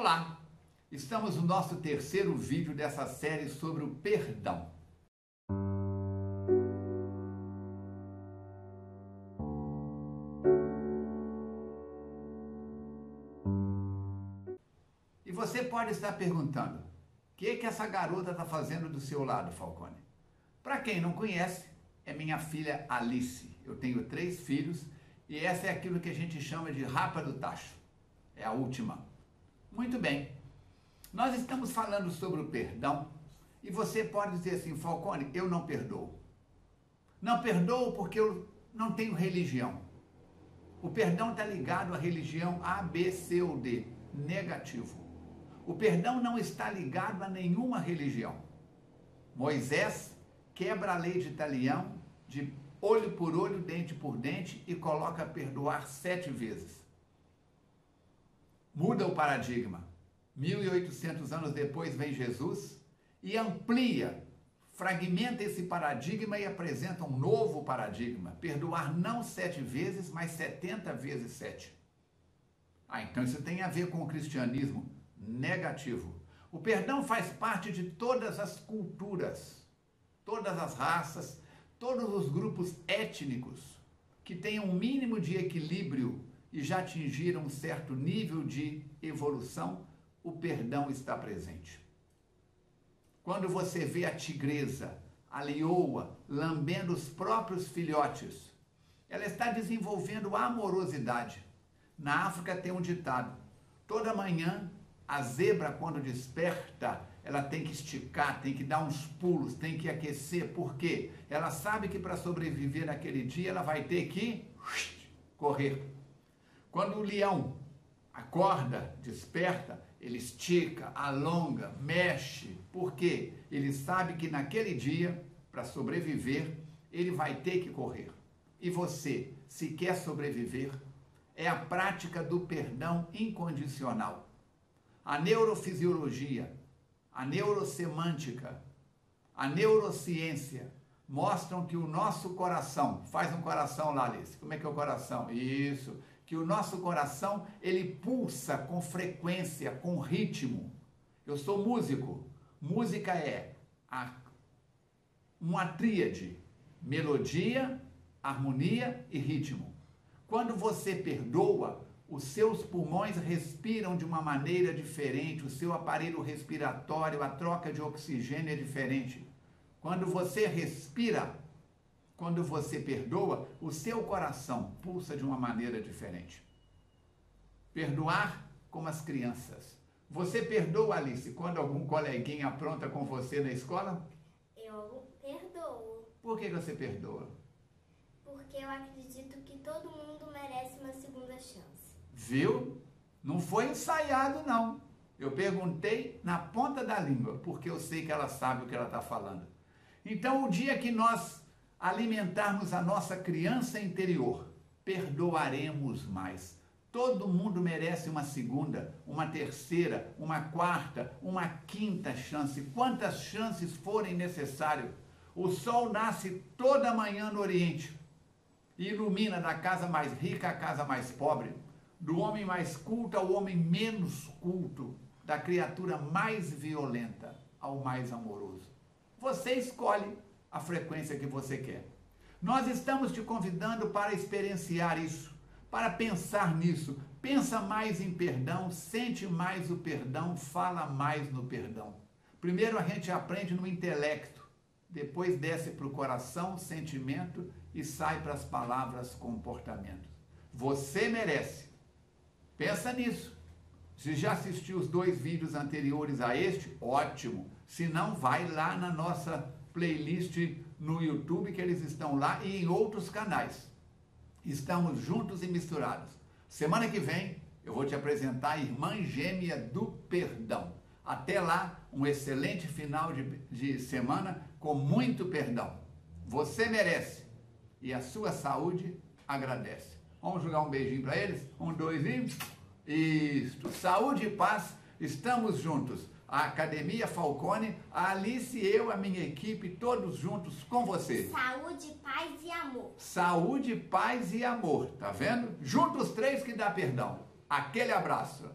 Olá! Estamos no nosso terceiro vídeo dessa série sobre o perdão. E você pode estar perguntando: o que, que essa garota está fazendo do seu lado, Falcone? Para quem não conhece, é minha filha Alice. Eu tenho três filhos e essa é aquilo que a gente chama de rapa do tacho. É a última. Muito bem. Nós estamos falando sobre o perdão e você pode dizer assim, Falcone, eu não perdoo. Não perdoo porque eu não tenho religião. O perdão está ligado à religião A, B, C ou D. Negativo. O perdão não está ligado a nenhuma religião. Moisés quebra a lei de Italião de olho por olho, dente por dente e coloca perdoar sete vezes. Muda o paradigma. 1800 anos depois vem Jesus e amplia, fragmenta esse paradigma e apresenta um novo paradigma. Perdoar não sete vezes, mas setenta vezes sete. Ah, então isso tem a ver com o cristianismo negativo. O perdão faz parte de todas as culturas, todas as raças, todos os grupos étnicos que tenham um mínimo de equilíbrio e já atingiram um certo nível de evolução, o perdão está presente. Quando você vê a tigresa, a leoa, lambendo os próprios filhotes, ela está desenvolvendo amorosidade. Na África tem um ditado: toda manhã a zebra, quando desperta, ela tem que esticar, tem que dar uns pulos, tem que aquecer, porque ela sabe que para sobreviver naquele dia ela vai ter que correr. Quando o leão acorda, desperta, ele estica, alonga, mexe, porque ele sabe que naquele dia, para sobreviver, ele vai ter que correr. E você, se quer sobreviver, é a prática do perdão incondicional. A neurofisiologia, a neurosemântica, a neurociência mostram que o nosso coração, faz um coração lá, Alice, como é que é o coração? Isso, que o nosso coração, ele pulsa com frequência, com ritmo. Eu sou músico, música é a, uma tríade, melodia, harmonia e ritmo. Quando você perdoa, os seus pulmões respiram de uma maneira diferente, o seu aparelho respiratório, a troca de oxigênio é diferente. Quando você respira, quando você perdoa, o seu coração pulsa de uma maneira diferente. Perdoar como as crianças. Você perdoa, Alice, quando algum coleguinha apronta com você na escola? Eu perdoo. Por que você perdoa? Porque eu acredito que todo mundo merece uma segunda chance. Viu? Não foi ensaiado, não. Eu perguntei na ponta da língua, porque eu sei que ela sabe o que ela está falando. Então, o dia que nós alimentarmos a nossa criança interior, perdoaremos mais. Todo mundo merece uma segunda, uma terceira, uma quarta, uma quinta chance. Quantas chances forem necessárias. O sol nasce toda manhã no Oriente e ilumina da casa mais rica à casa mais pobre do homem mais culto ao homem menos culto, da criatura mais violenta ao mais amoroso. Você escolhe a frequência que você quer. Nós estamos te convidando para experienciar isso, para pensar nisso. Pensa mais em perdão, sente mais o perdão, fala mais no perdão. Primeiro a gente aprende no intelecto, depois desce para o coração, sentimento e sai para as palavras, comportamento. Você merece Pensa nisso. Se já assistiu os dois vídeos anteriores a este, ótimo. Se não, vai lá na nossa playlist no YouTube, que eles estão lá, e em outros canais. Estamos juntos e misturados. Semana que vem eu vou te apresentar a irmã gêmea do perdão. Até lá, um excelente final de, de semana com muito perdão. Você merece e a sua saúde agradece. Vamos jogar um beijinho para eles? Um, dois e. Isto. Saúde e paz, estamos juntos. A Academia Falcone, a Alice e eu, a minha equipe, todos juntos com você. Saúde, paz e amor. Saúde, paz e amor, tá vendo? Juntos três que dá perdão. Aquele abraço.